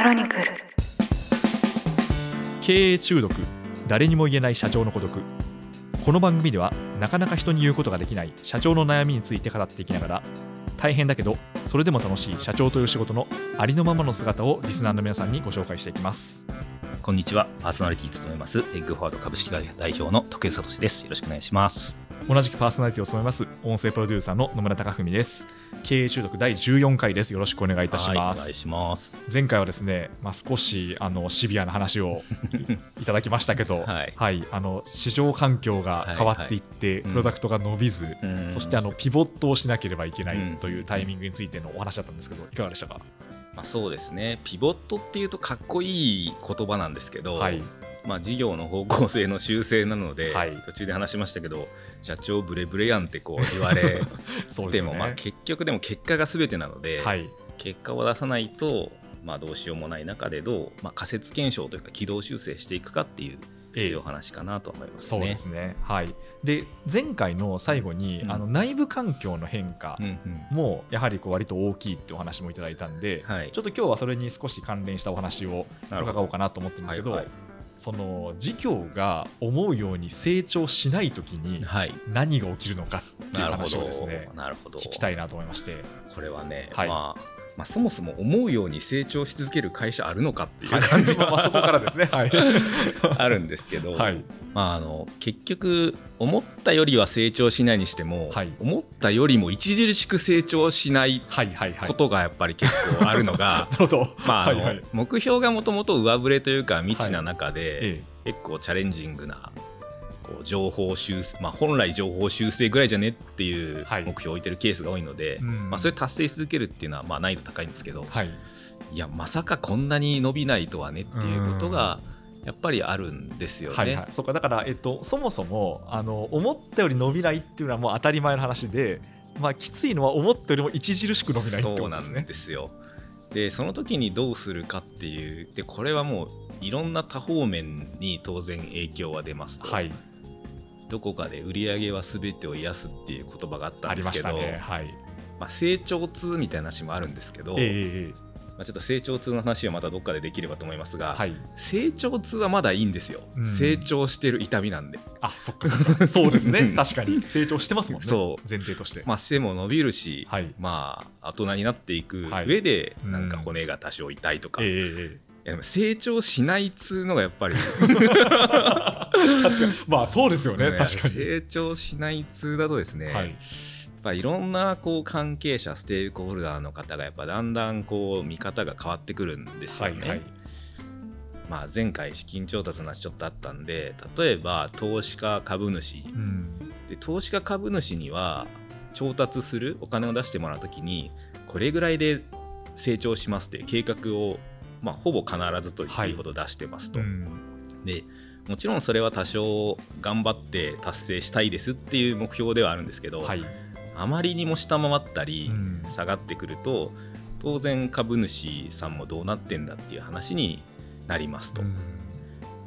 クロニクル経営中毒誰にも言えない社長の孤独この番組ではなかなか人に言うことができない社長の悩みについて語っていきながら大変だけどそれでも楽しい社長という仕事のありのままの姿をリスナーの皆さんにご紹介していきますこんにちは。パーソナリティ務めます、エッグフォワード株式会社代表の徳江聡です。よろしくお願いします。同じくパーソナリティを務めます音声プロデューサーの野村貴文です。経営中毒第14回です。よろしくお願いいたしはい、おます、願いします。前回はですね、まあ、少しあのシビアな話をい いただきましたけど、はい。あの市場環境が変わっていって、はいプロダクトが伸びず、うん。そしてあのピボットをしなければいけなうん。いというタイミングについてのお話だったんですけど、いかがでしたか、まあ、そうですね。ピボットっていうとかっこいい言葉なんですけど、はい、まあ事業の方向性の修正なので、はい途中で話しましたけど、社長ブレブレやんってこう言われ そうでね。ても、まあ結局でも結果が全てなので、はい、結果を出さないと、まあどうしようもない中でどう、まあ、仮説検証というか軌道修正していくかっていう、ええそういうお話かなと思いますね。そうですね。はい。で、前回の最後に、うんあの内部環境の変化うんうんもやはりこう割と大きいってお話もいただいたんで、はいちょっと今日はそれに少し関連したお話を伺おうかなと思ってるんですけど、はいはいその事業が思うように成長しないときにはい。何が起きるのかっていう話をどですねなるほど。聞きたいなと思いまして。これはね、はい。まあまあ、そもそも思うように成長し続ける会社あるのかっていうはい。感じはまあそこからですね。はい、あるんですけど、はい。まあ、あの結局思ったよりは成長しないにしても、はい。思ったよりも著しく成長しないはいはいはい。ことがやっぱり結構あるのが目標がもともと上振れというか未知な中で、え。結構チャレンジングなこう情報修正、まあ、本来情報修正ぐらいじゃねっていうはい。目標を置いてるケースが多いので、うん。まあ、それ達成し続けるっていうのはまあ難易度高いんですけど、えはい。いやまさかこんなに伸びないとはねっていうことがやっぱりあるんですよね。はいはい、そうかだから、えっと、そもそもあの思ったより伸びないっていうのはもう当たり前の話で、まあ、きついのは思ったよりも著しく伸びないってこそうなんとですね。ですよ。でその時にどうするかっていうでこれはもういろんな多方面に当然影響は出ますと、はい、どこかで売り上げは全てを癒すっていう言葉があったんでけど、ますしたね。はい、まあ、成長痛みたいな話もあるんですけど、ええええ。まあ、ちょっと成長痛の話はまたどっかでできればと思いますが、はい、成長痛はまだいいんですよ、うん。成長してる痛みなんで、あそっかそっか。そうですね。うん確かに。成長してますもんね。そう。前提として、まあ、背も伸びるし、はい。まあ大人になっていくはい。上で、うん。なんか骨が多少痛いとか、ええいえ。やでも成長しないっつうのがやっぱりえ 確かに。まあそうですよねね確かに、成長しないっつうだとですね、はい、やっぱいろんなこう関係者ステークホルダーの方がやっぱだんだんこう見方が変わってくるんですよね。はいはい。まあ、前回資金調達の話ちょっとあったんで例えば投資家株主。うん。で投資家株主には調達するお金を出してもらうときにこれぐらいで成長しますっていう計画を、まあ、ほぼ必ずといい。ほど出してますと。うん。でもちろんそれは多少頑張って達成したいですっていう目標ではあるんですけど、はい。あまりにも下回ったりうん。下がってくると当然株主さんもどうなってんだっていう話になりますと。うん。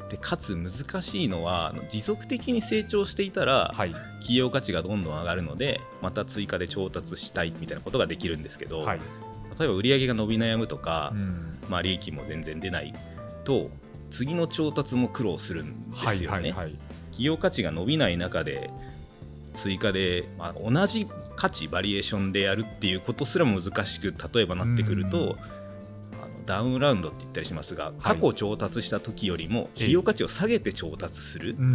でかつ難しいのは持続的に成長していたらはい。企業価値がどんどん上がるのでまた追加で調達したいみたいなことができるんですけど、はい。例えば売上が伸び悩むとかう、ん。まあ、利益も全然出ないと次の調達も苦労するんではいすよね。はいはい企業価値が伸びない中で追加で、まあ、同じ価値バリエーションでやるっていうことすらも難しく例えばなってくると、ダウンラウンドって言ったりしますが過去調達した時よりも企業価値を下げて調達する、うんう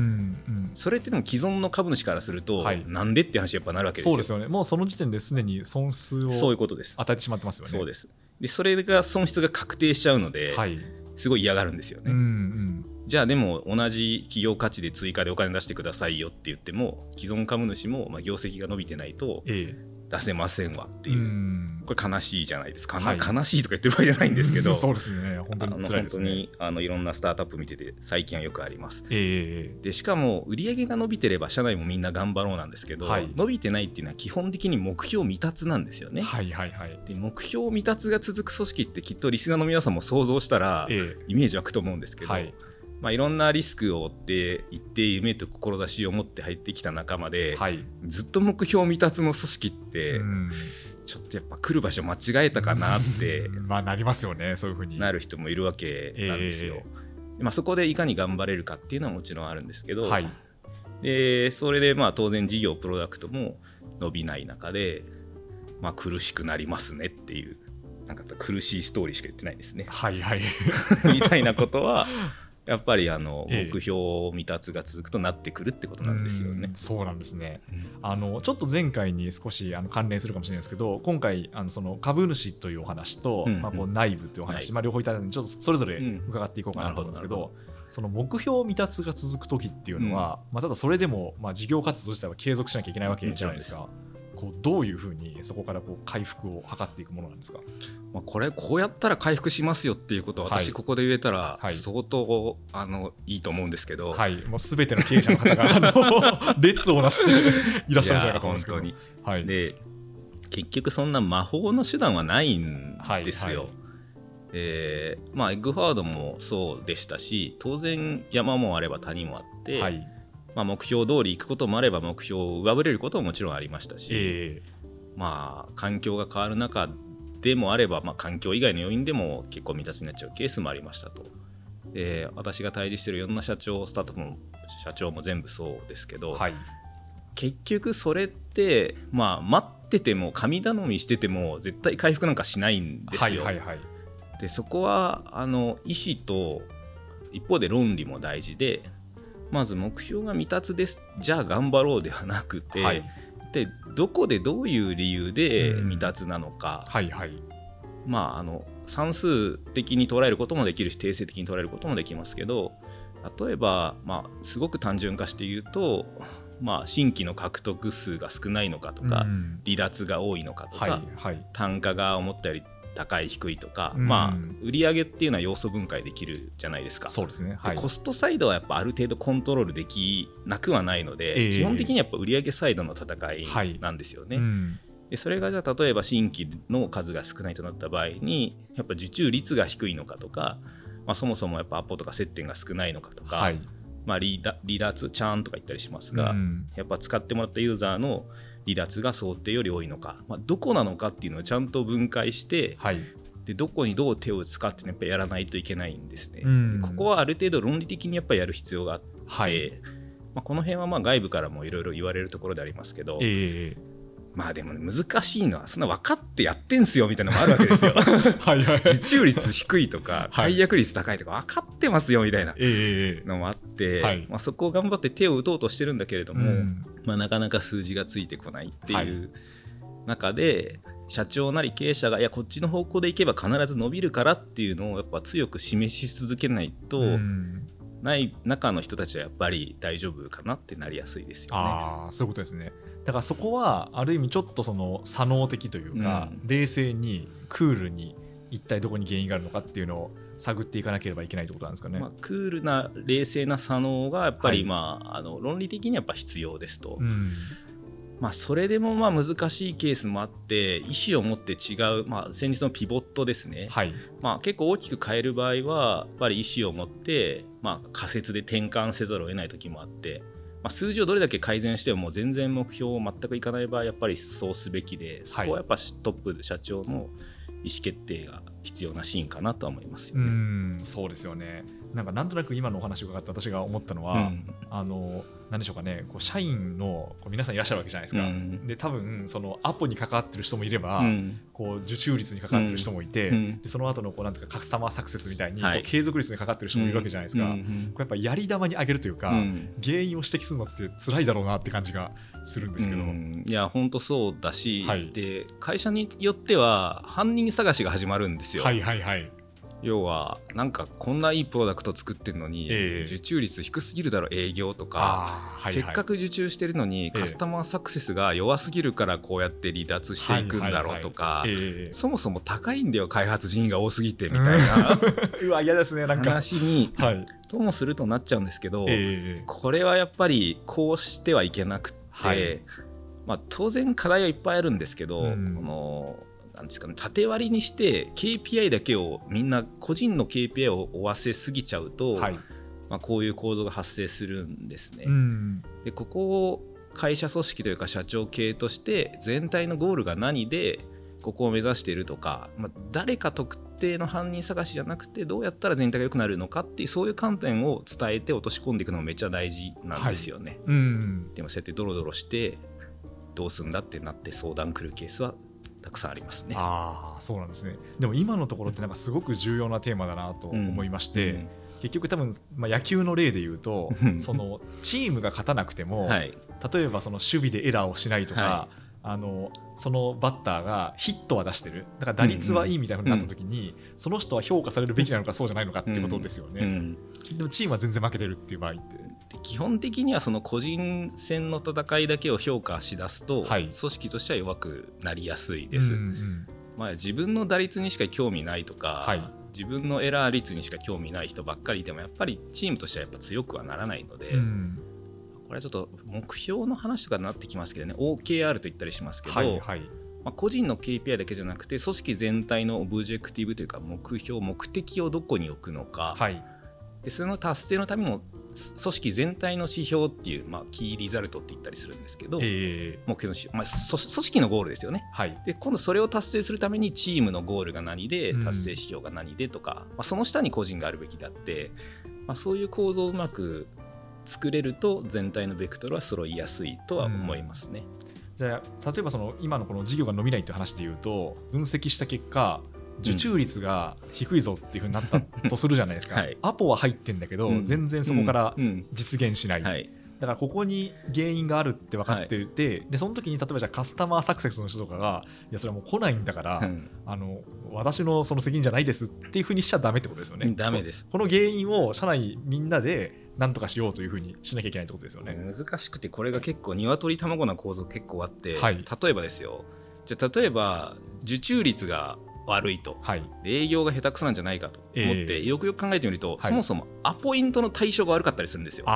ん。それってでも既存の株主からすると、はい。なんでって話やっぱなるわけですよ。そうですよね。もうその時点ですでに損失をそういうことです。与えてしまってますよね。そうです。でそれが損失が確定しちゃうので、はい、すごい嫌がるんですよね、うんうん。じゃあでも同じ企業価値で追加でお金出してくださいよって言っても既存株主もまあ業績が伸びてないとええ出せませんわってういう、ん。これ悲しいじゃないですか、はい。悲しいとか言ってる場合じゃないんですけど。そうですね。本当に辛いですね。本当にあのいろんなスタートアップ見てて最近はよくあります。ええ。でしかも売上が伸びてれば社内もみんな頑張ろうなんですけど、はい。伸びてないっていうのは基本的に目標未達なんですよね、はいはいはい。で目標未達が続く組織ってきっとリスナーの皆さんも想像したらえ。イメージ湧くと思うんですけど、はいまあ、いろんなリスクを負って一定夢と志を持って入ってきた仲間で、はい。ずっと目標未達の組織って、うん。ちょっとやっぱ来る場所間違えたかなって まあなりますよねそういうふうに。なる人もいるわけなんですよ。え。まあ、そこでいかに頑張れるかっていうのはもちろんあるんですけど、はい。でそれでまあ当然事業プロダクトも伸びない中で、まあ、苦しくなりますねっていうなんか苦しいストーリーしか言ってないですね。はいはい。みたいなことは やっぱりあのええ。目標未達が続くとなってくるってことなんですよね。うん。そうなんですね。あのちょっと前回に少しあの関連するかもしれないですけど今回あのその株主というお話と、うんうん。まあ、こう内部というお話、はい。まあ、両方いただいたのでちょっとそれぞれうん。伺っていこうかなと思うんですけど,、なるほその目標未達が続く時っていうのは、まあ、ただそれでも、まあ、事業活動自体は継続しなきゃいけないわけじゃないですか。こうどういうふうにそこからこう回復を図っていくものなんですか？まあ、これこうやったら回復しますよっていうことをはい。私ここで言えたらはい。相当あのいいと思うんですけど、はい、もうすべての経営者の方があの 列をなしていらっしゃるんじゃないかと思うんですけど。はい、で結局そんな魔法の手段はないんですよ。はいはい。えーまあエッグファードもそうでしたし当然山もあれば谷もあって、はい、まあ、目標通り行くこともあれば目標を上振れることももちろんありましたし、えまあ環境が変わる中でもあれば、まあ、環境以外の要因でも結構未達になっちゃうケースもありましたと。で私が対峙しているいろんな社長スタートアップの社長も全部そうですけど、ーはい、結局それってまあ待ってても神頼みしてても絶対回復なんかしないんですよ。はいはいはいでそこはあの意思と一方で論理も大事でまず目標が未達です。じゃあ頑張ろうではなくて、はい。でどこでどういう理由でうん。未達なのか、はいはい。まああの算数的に捉えることもできるし定性的に捉えることもできますけど例えば、まあ、すごく単純化して言うと、まあ、新規の獲得数が少ないのかとか、うん。離脱が多いのかとか、はいはい。単価が思ったより高い低いとか、うん。まあ売上っていうのは要素分解できるじゃないですか。そうですね。はい。でコストサイドはやっぱある程度コントロールできなくはないので、ええ。基本的にやっぱ売上サイドの戦はいいなんですよね。うんでそれがじゃあ例えば新規の数が少ないとなった場合にやっぱ受注率が低いのかとか、まあ、そもそもやっぱアポとか接点が少ないのかとか、はい。まあ、離脱チャーンとか言ったりしますが、うん。やっぱ使ってもらったユーザーの離脱が想定より多いのか、まあ、どこなのかっていうのをちゃんと分解してはい。でどこにどう手を打つかっていうのはやっぱやらないといけないんですね。うん。ここはある程度論理的にやっぱやる必要があって、はい。まあ、この辺はまあ外部からもいろいろ言われるところでありますけど、ええ。まあでもね難しいのはそんな分かってやってんすよみたいなのもあるわけですよ。はいはい。受注率低いとかはい。解約率高いとか分かってますよみたいなええ。のもあって、はい。まあ、そこを頑張って手を打とうとしてるんだけれども、うんまあ、なかなか数字がついてこないってはい。いう中で、社長なり経営者がいやこっちの方向でいけば必ず伸びるからっていうのをやっぱ強く示し続けないと、うん。ない中の人たちはやっぱり大丈夫かなってなりやすいですよね。ああそういうことですね。だからそこはある意味ちょっとその左脳的というか、うん。冷静にクールに一体どこに原因があるのかっていうのを探っていかなければいけないってことなんですかね。まあ、クールな冷静な左脳がやっぱり、はい。まあ、あの論理的にやっぱ必要ですと、うん。まあ、それでもまあ難しいケースもあって意思を持って違う、まあ、先日のピボットですね、はい。まあ、結構大きく変える場合はやっぱり意思を持って、まあ、仮説で転換せざるを得ない時もあって、まあ、数字をどれだけ改善してももう全然目標を全くいかない場合やっぱりそうすべきでそこはやっぱトップ社長の意思決定が必要なシーンかなとは思いますようね。んそうですよねなんかなんとなく今のお話を伺って私が思ったのは、うんあの何でしょうかねこう社員のこう皆さんいらっしゃるわけじゃないですか、うん。で多分そのアポに関わってる人もいれば、うん。こう受注率に関わってる人もいて、うん。でその後のこうなんていうかカスタマーサクセスみたいに、継続率に関わってる人もいるわけじゃないですか、これやっぱやり玉に上げるというか、うん。原因を指摘するのって辛いだろうなって感じがするんですけど、うん。いや本当そうだし、はい。で会社によっては犯人探しが始まるんですよ。はいはいはい要はなんかこんないいプロダクト作ってるのに、ええ。受注率低すぎるだろ営業とか、せっかく受注してるのにえカスタマーサクセスが弱すぎるからこうやって離脱していくんだろうとか、そもそも高いんだよ開発人員が多すぎてみたいなう わ嫌ですねなんか。話にはい。ともするとなっちゃうんですけど、ええ。これはやっぱりこうしてはいけなくって、はい。まあ、当然課題はいっぱいあるんですけど、うん。このなんですかね。縦割りにして KPI だけをみんな個人の KPI を追わせすぎちゃうと、はい。まあ、こういう構造が発生するんですね。うん。でここを会社組織というか社長系として全体のゴールが何でここを目指しているとか、まあ、誰か特定の犯人探しじゃなくてどうやったら全体が良くなるのかっていうそういう観点を伝えて落とし込んでいくのもめっちゃ大事なんですよね。うん。でもそうやってドロドロしてどうすんだってなって相談来るケースはたくさんありますね。ああそうなんですね。でも今のところってなんかすごく重要なテーマだなと思いまして、うん。結局多分、まあ、野球の例で言うとうん そのチームが勝たなくても、はい、例えばその守備でエラーをしないとか、はあのそのバッターがヒットは出してる。だから打率はいいみたいなになった時に、その人は評価されるべきなのかそうじゃないのかってことですよね、うん。でもチームは全然負けてるっていう場合って。で基本的にはその個人戦の戦いだけを評価しだすと、はい。組織としては弱くなりやすいです。うんうん。まあ、自分の打率にしか興味ないとか、はい。自分のエラー率にしか興味ない人ばっかりいてもやっぱりチームとしてはやっぱ強くはならないので、うんこれはちょっと目標の話とかになってきますけどね。OKR と言ったりしますけど、はいはい。まあ、個人の KPI だけじゃなくて組織全体の objective というか目標目的をどこに置くのか、はい。でその達成のためのす組織全体の指標っていう、まあ、 key result って言ったりするんですけど、えー目標のし、まあ、組組織のゴールですよね。はい。で今度それを達成するためにチームのゴールが何でうん。達成指標が何でとか、まあ、その下に個人があるべきであって、まあ、そういう構造をうまく作れると全体のベクトルは揃いやすいとは思いますね。じゃあ例えばその今のこの事業が伸びないっていう話で言うと分析した結果受注率が低いぞっていうふうになったとするじゃないですか、はい。アポは入ってんだけど、うん。全然そこからうん。実現しない、うんはいだからここに原因があるって分かってて、でその時に例えばじゃあカスタマーサクセスの人とかがいやそれはもう来ないんだから、うん。あの私のその責任じゃないですっていうふうにしちゃダメってことですよね。ダメです。この原因を社内みんなで何とかしようというふうにしなきゃいけないってことですよね。難しくてこれが結構鶏卵な構造結構あって、はい。例えばですよ。じゃあ例えば受注率が悪いと。はい、で営業が下手くそなんじゃないかと思って、ええ。よくよく考えてみると、はい。そもそもアポイントの対象が悪かったりするんですよ。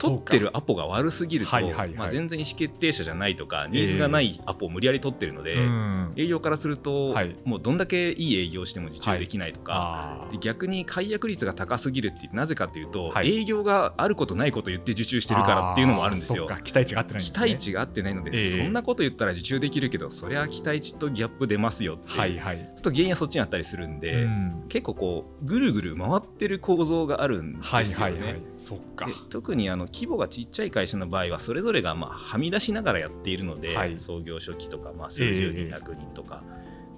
取ってるアポが悪すぎると、はいはいはい。まあ、全然意思決定者じゃないとかニーズがないアポを無理やり取ってるので、うん。営業からすると、はい。もうどんだけいい営業しても受注できないとか、あで逆に解約率が高すぎるってなぜかというと、はい。営業があることないこと言って受注してるからっていうのもあるんですよ。期待値が合ってないんですね。期待値が合ってないので、ええ。そんなこと言ったら受注できるけどそりゃ期待値とギャップ出ますよってはいはい。ちょっと原因はそっちにあったりするんで、うん。結構こうぐるぐる回ってる構造があるんはいですよね。はいはい。そっかで。特にあの規模がちっちゃい会社の場合はそれぞれがまあはみ出しながらやっているので、はい創業初期とかまあ数十人ええ100人とか、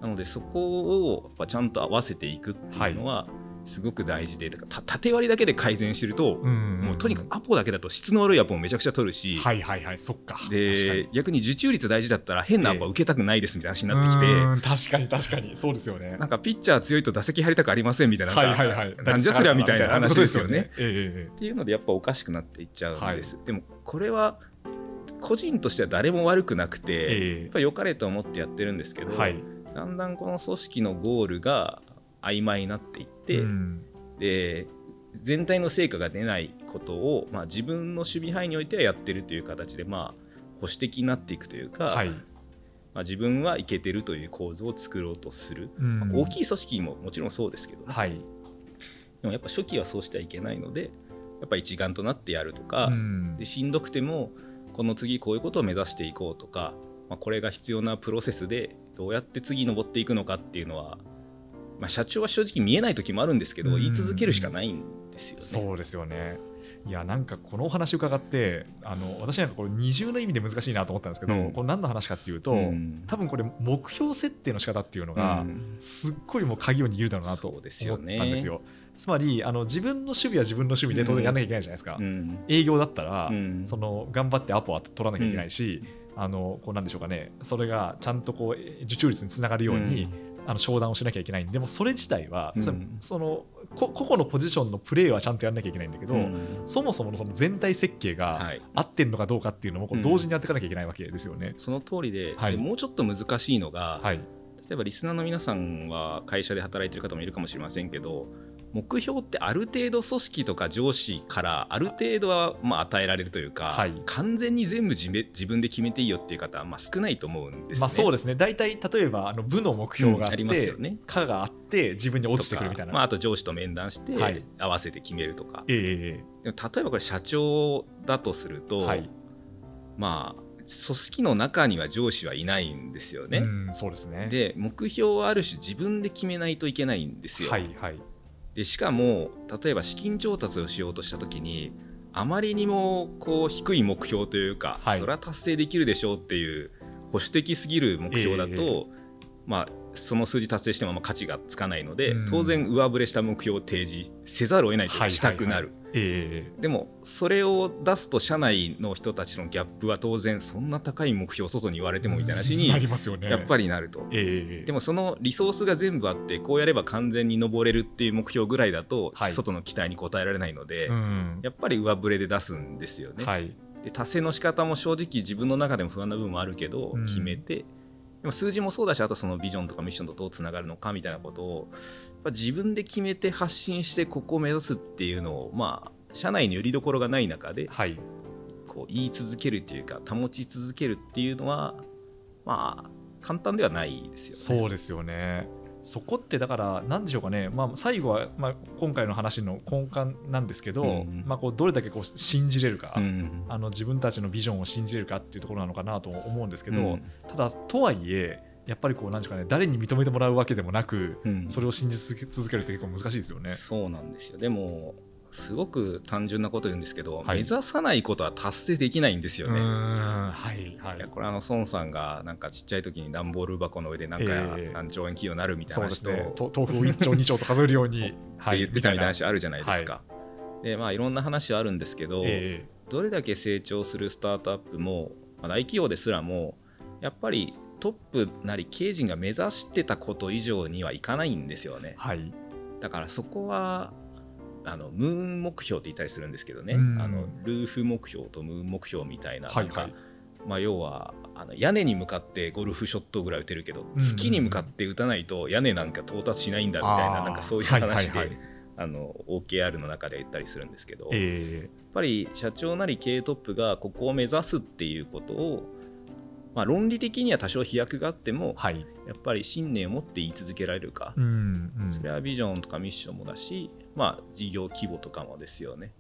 なのでそこをやっぱちゃんと合わせていくっていうのはすごく大事で、だか縦割りだけで改善してると、うんもうとにかくアポだけだと質の悪いアポもめちゃくちゃ取るし、はいはいはい。そっか。でに。逆に受注率大事だったら変なアポは受けたくないですみたいな話になってきて、うん。確かに確かに。そうですよね。なんかピッチャー強いと打席入りたくありませんみたいな、はいはいはい。なんじゃそりゃみたいな話ですよね。ええっていうのでやっぱおかしくなっていっちゃうんです、でもこれは個人としては誰も悪くなくて、ええ。やっぱ良かれと思ってやってるんですけど、はい。だんだんこの組織のゴールが曖昧になっていって、うん。で全体の成果が出ないことを、まあ、自分の守備範囲においてはやってるという形で、まあ、保守的になっていくというか、はい。まあ、自分はいけてるという構造を作ろうとする、うん。大きい組織ももちろんそうですけどね、はい。でもやっぱ初期はそうしてはいけないのでやっぱ一丸となってやるとか、うん。でしんどくてもこの次こういうことを目指していこうとか、まあ、これが必要なプロセスでどうやって次登っていくのかっていうのは、まあ、社長は正直見えない時もあるんですけど、うん。言い続けるしかないんですよね。そうですよね。いやなんかこのお話伺ってあの私なんかこれ二重の意味で難しいなと思ったんですけど、うん。これ何の話かっていうと、うん。多分これ目標設定の仕方っていうのが、うん。すっごいもう鍵を握るだろうなと思ったんですよ。すよ。つまりあの自分の守備は自分の守備で当然やらなきゃいけないじゃないですか。うん。営業だったら、うん。その頑張ってアポは取らなきゃいけないし、あのこうなんでしょうかね。それがちゃんとこう受注率につながるように、あの商談をしなきゃいけないんででもそれ自体は、うん。そそのこ個々のポジションのプレーはちゃんとやらなきゃいけないんだけど、うん。そもそものその全体設計がはい。合ってるのかどうかっていうのも同時にやっていかなきゃいけないわけですよね。その通りで,、はい。でもうちょっと難しいのが、はい、例えばリスナーの皆さんは会社で働いてる方もいるかもしれませんけど目標ってある程度組織とか上司からある程度はまあ与えられるというか、はい。完全に全部自め自分で決めていいよっていう方はまあ少ないと思うんですね。まあそうですね。大体例えばあの部の目標があって、うんますよね。課があって自分に落ちてくるみたいな、まあ、あと上司と面談してはい。合わせて決めるとか、えでも例えばこれ社長だとすると、えはい。まあ組織の中には上司はいないんですよね。うんそうですね。で目標はある種自分で決めないといけないんですよ。はいはいでしかも例えば資金調達をしようとした時にあまりにもこう低い目標というか、はい。それは達成できるでしょうっていう保守的すぎる目標だと、まあ、その数字達成しても価値がつかないので、うん。当然上振れした目標を提示せざるを得ないとしたくなる。えでもそれを出すと社内の人たちのギャップは当然そんな高い目標を外に言われてもみたいな話に やっぱりなると。ええ。でもそのリソースが全部あってこうやれば完全に登れるっていう目標ぐらいだと、はい。外の期待に応えられないので、うん。やっぱり上振れで出すんですよね。はい。で達成の仕方も正直自分の中でも不安な部分もあるけど、うん。決めてでも数字もそうだしあとそのビジョンとかミッションとどうつながるのかみたいなことを自分で決めて発信してここを目指すっていうのをまあ社内によりどころがない中ではいこう言い続けるっていうか保ち続けるっていうのはまあ簡単ではないですよね。そうですよねそこってだから何でしょうかね、まあ、最後は、まあ、今回の話の根幹なんですけど、うん。まあ、こうどれだけこう信じれるか、うん。あの自分たちのビジョンを信じれるかっていうところなのかなと思うんですけど、うん。ただとはいえやっぱりこうなんでしょうかね。誰に認めてもらうわけでもなく、うん。それを信じ続け続けるって結構難しいですよね。そうなんですよ。でもすごく単純なこと言うんですけど、はい。目指さないことは達成できないんですよね。ん。はいはい。いやこれあの孫さんがなんかちっちゃい時に段ボール箱の上でなんかええ。何兆円企業になるみたいな話と、ですね。と豆腐を1丁2丁と数えるように って言ってたみたいな。話はあるじゃないですか。でまあいろんな話はあるんですけど、えどれだけ成長するスタートアップも、まあ、大企業ですらもやっぱりトップなり経営陣が目指してたこと以上にはいかないんですよね。え。はい。だからそこはあのムーン目標って言ったりするんですけどね、うん。あのルーフ目標とムーン目標みたいななんか、はい。はいまあ、要はあの屋根に向かってゴルフショットぐらい打てるけど、うん。月に向かって打たないと屋根なんか到達しないんだみたいななんかそういう話で、あの OKR の中で言ったりするんですけど、やっえぱり社長なり経営トップがここを目指すっていうことを、まあ、論理的には多少飛躍があってもえはい。やっぱり信念を持って言い続けられるか、うんうん。それはビジョンとかミッションもだし、まあ、事業規模とかもですよね。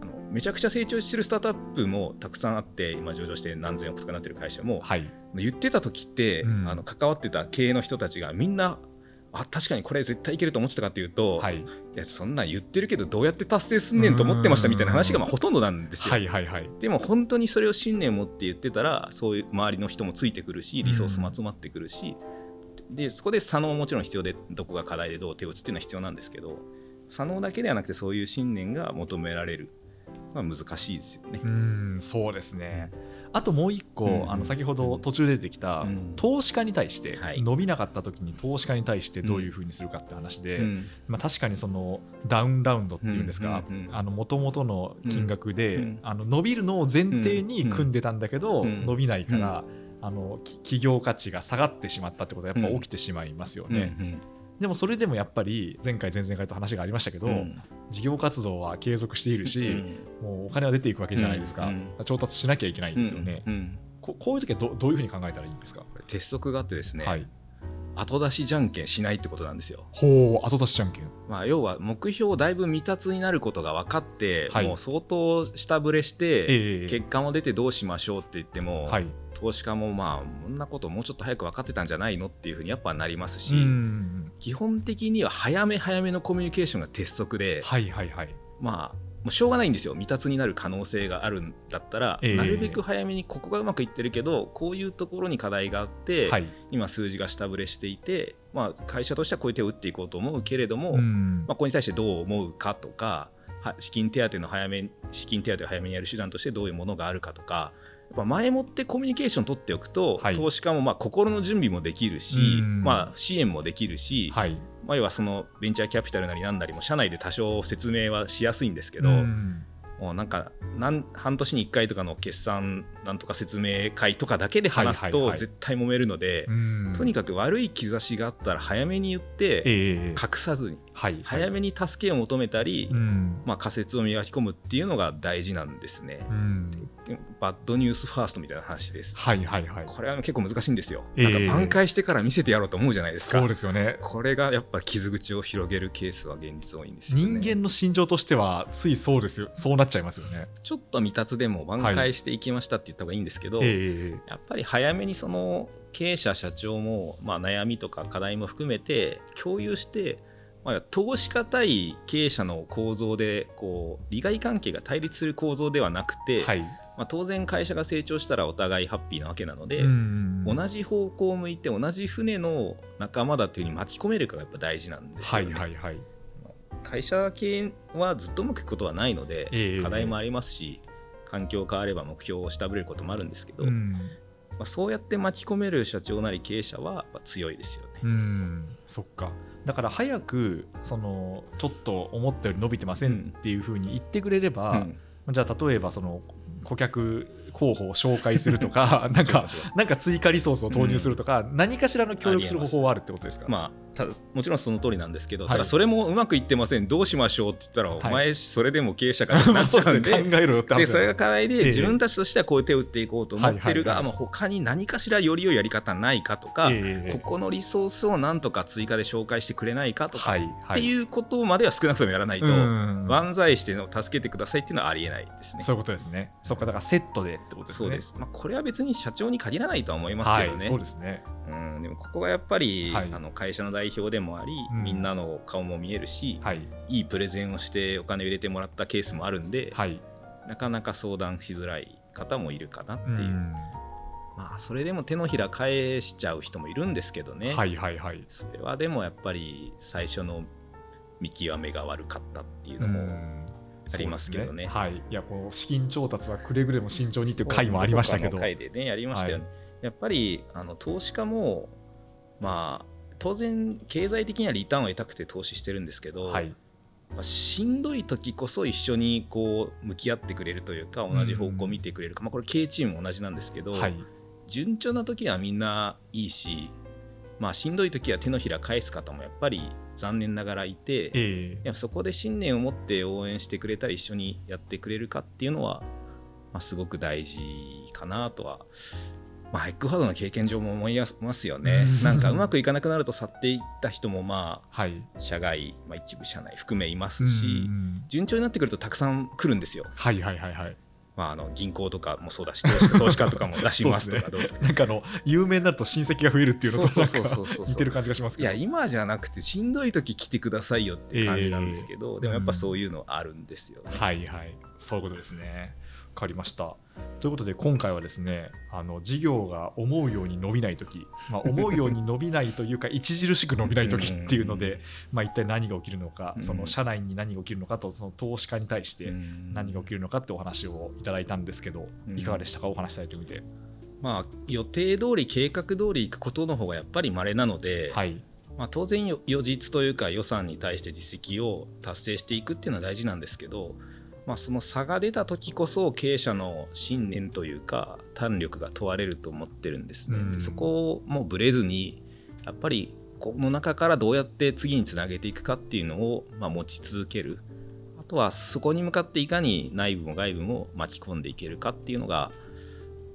あのめちゃくちゃ成長してるスタートアップもたくさんあって今上場して何千億とかなってる会社もはい。言ってた時って、うん。あの関わってた経営の人たちがみんなあ確かにこれ絶対いけると思ってたかっていうと、、はい。いやそんなん言ってるけどどうやって達成すんねんと思ってましたみたいな話がまあほとんどなんですよ。はいはいはい。でも本当にそれを信念を持って言ってたらそういう周りの人もついてくるしリソースも集まってくるし、でそこで左脳ももちろん必要でどこが課題でどう手を打つっていうのは必要なんですけど左脳だけではなくてそういう信念が求められるまあ難しいですよね。う。んそうですねあともう一個、うんあの先ほど途中で出てきた、うん。投資家に対して、はい。伸びなかった時に投資家に対してどういうふうにするかって話で、うん。まあ、確かにそのダウンラウンドっていうんですかうんうんうんもともとの金額で、うん。あの伸びるのを前提に組んでたんだけど、うん。伸びないから、あのき企業価値が下がってしまったってことはやっぱ起きてしまいますよね、うんでもそれでもやっぱり前回前々回と話がありましたけど、うん。事業活動は継続しているし、うん。もうお金は出ていくわけじゃないですか、うん。調達しなきゃいけないんですよね、うん。うん。ここういう時はどどういうふうに考えたらいいんですか、鉄則があってですね、はい、後出しじゃんけんしないってことなんですよ。ほう後出しじゃんけん。まあ、要は目標だいぶ未達になることが分かって、はい。もう相当下振れして、ええ。結果も出てどうしましょうって言っても、はい投資家もまあこんなこともうちょっと早く分かってたんじゃないのっていうふうにやっぱなりますし、うん。基本的には早め早めのコミュニケーションが鉄則で、はいはいはい。まあもうしょうがないんですよ。未達になる可能性があるんだったら、ええ。なるべく早めにここがうまくいってるけどこういうところに課題があって、はい。今数字が下振れしていて、まあ、会社としてはこういう手を打っていこうと思うけれども、うん。まあ、ここに対してどう思うかとかは資金手当の早め資金手当を早めにやる手段としてどういうものがあるかとかぱ前もってコミュニケーション取っておくと、はい。投資家もまあ心の準備もできるし、うん。まあ、支援もできるし、はい。まあ、要はそのベンチャーキャピタルなりなんなりも社内で多少説明はしやすいんですけど、うん。もうなんかなん半年に1回とかの決算なんとか説明会とかだけで話すと絶対揉めるので、うん。とにかく悪い兆しがあったら早めに言って、ええ。隠さずにはい早めに助けを求めたり、うんまあ、仮説を磨き込むっていうのが大事なんですね。うんバッドニュースファーストみたいな話です。はいはいはいこれは結構難しいんですよ。ええなんか挽回してから見せてやろうと思うじゃないですか。そうですよねこれがやっぱ傷口を広げるケースは現実多いんですよ、ね。人間の心情としてはついそうですよそうなっちゃいますよねちょっと未達でも挽回していきましたって言った方がいいんですけど、ええやっぱり早めにその経営者社長も、まあ、悩みとか課題も含めて共有して、まあ、投資家対経営者の構造でこう利害関係が対立する構造ではなくて、はい。まあ、当然会社が成長したらお互いハッピーなわけなので、うん同じ方向を向いて同じ船の仲間だというふうに巻き込めるかがやっぱ大事なんですはいよね。はいはい会社系はずっと向くことはないので、ええ。課題もありますし環境変われば目標を下振れることもあるんですけど、うん。まあ、そうやって巻き込める社長なり経営者は強いですよね。うん。そっかだから早くそのちょっと思ったより伸びてませんっていうふうに言ってくれれば、うん。じゃあ例えばその顧客候補を紹介するとか なんかなんか追加リソースを投入するとか、何かしらの協力する方法はあるってことですか、まあ、ただもちろんその通りなんですけど、はい。ただそれもうまくいってません。どうしましょうって言ったら、い。お前それでも経営者かってなっちゃうんで。でそれがか課題で、ええ。自分たちとしてはこういう手を打っていこうと思ってるが、はいはいはい。まあ、他に何かしらより良いやり方ないかとか、ええここのリソースをなんとか追加で紹介してくれないかとか、はいっはい。ていうことまでは少なくともやらないと、うん。万歳しての助けてくださいっていうのはありえないですね。そういうことですね。そっかだからセットでってことですね。そうです、まあ、これは別に社長に限らないとは思いますけどね、はいそうですね。うん、でもここがやっぱり、はい。あの会社の代表でもあり、うん。みんなの顔も見えるし、はい。い、いプレゼンをしてお金を入れてもらったケースもあるんで、はい。なかなか相談しづらい方もいるかなっていう、うん。まあそれでも手のひら返しちゃう人もいるんですけどね、はいはいはい。それはでもやっぱり最初の見極めが悪かったっていうのも、うん。ありますけどね。そうですはい。いやこう資金調達はくれぐれも慎重にっていう回もありましたけど。回でねやりましたよね、やっぱりあの投資家もまあ当然経済的にはリターンを得たくて投資してるんですけど、はい。まあしんどい時こそ一緒にこう向き合ってくれるというか同じ方向を見てくれるか、まあ、これ経営チームも同じなんですけど、はい。順調な時はみんないいし、まあ、しんどい時は手のひら返す方もやっぱり残念ながらいて、ええ。いやそこで信念を持って応援してくれたり一緒にやってくれるかっていうのは、まあ、すごく大事かなとは、まあ、エッグファードの経験上も思いますよね。うん。なんかうまくいかなくなると去っていった人もまはい。あ社外、まあ、一部社内含めいますし、うん順調になってくるとたくさん来るんですよ、はいはいはいはい。まあ、あの銀行とかもそうだし投資家 投資家とかも出しますとかどうですか。なんかあの有名になると親戚が増えるっていうのと似てる感じがしますいけど。や今じゃなくてしんどい時来てくださいよって感じなんですけど、ええでもやっぱそういうのあるんですよね。はいはい。そういうことですねりました。ということで今回はですねあの事業が思うように伸びない時、まあ、思うように伸びないというか 著しく伸びない時っていうので、まあ、一体何が起きるのかうん。その社内に何が起きるのかとその投資家に対して何が起きるのかってお話をいただいたんですけどうん。いかがでしたか？お話しされてみて。まあ予定通り計画通り行くことの方がやっぱり稀なので、はい。まあ、当然よ予実というか予算に対して実績を達成していくっていうのは大事なんですけど、まあ、その差が出た時こそ経営者の信念というか胆力が問われると思ってるんですね。うん。でそこをもうぶれずにやっぱりこの中からどうやって次につなげていくかっていうのをまあ持ち続ける。あとはそこに向かっていかに内部も外部も巻き込んでいけるかっていうのが、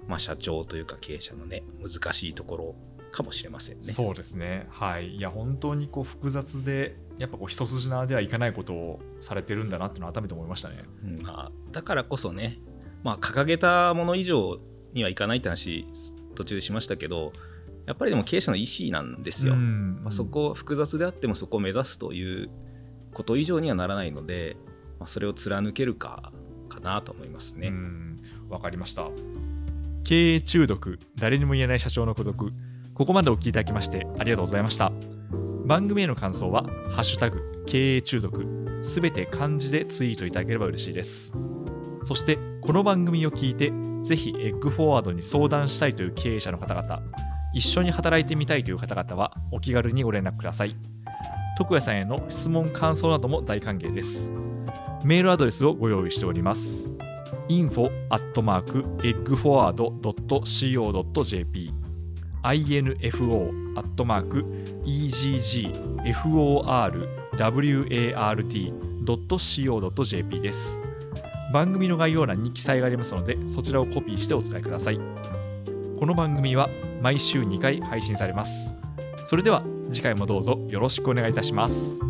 まあ、社長というか経営者のね難しいところかもしれませんね。そうですね。はい。いや本当にこう複雑でやっぱこう一筋縄ではいかないことをされてるんだなっていうのを改めて思いましたね。うんまあ、だからこそね、まあ、掲げたもの以上にはいかないって話途中でしましたけどやっぱりでも経営者の意思なんですよ、うん。まあ、そこ複雑であってもそこを目指すということ以上にはならないので、まあ、それを貫けるかかなと思いますね、うん。わかりました。経営中毒誰にも言えない社長の孤独ここまでお聞きいただきましてありがとうございました。番組への感想は「ハッシュタグ経営中毒」すべて漢字でツイートいただければ嬉しいです。そしてこの番組を聞いてぜひエッグフォワードに相談したいという経営者の方々一緒に働いてみたいという方々はお気軽にご連絡ください。徳谷さんへの質問感想なども大歓迎です。メールアドレスをご用意しております。info アットマークエッグフォワード .co.jp info.eggforwart.co.jp です。番組の概要欄に記載がありますのでそちらをコピーしてお使いください。この番組は毎週2回配信されます。それでは次回もどうぞよろしくお願いいたします。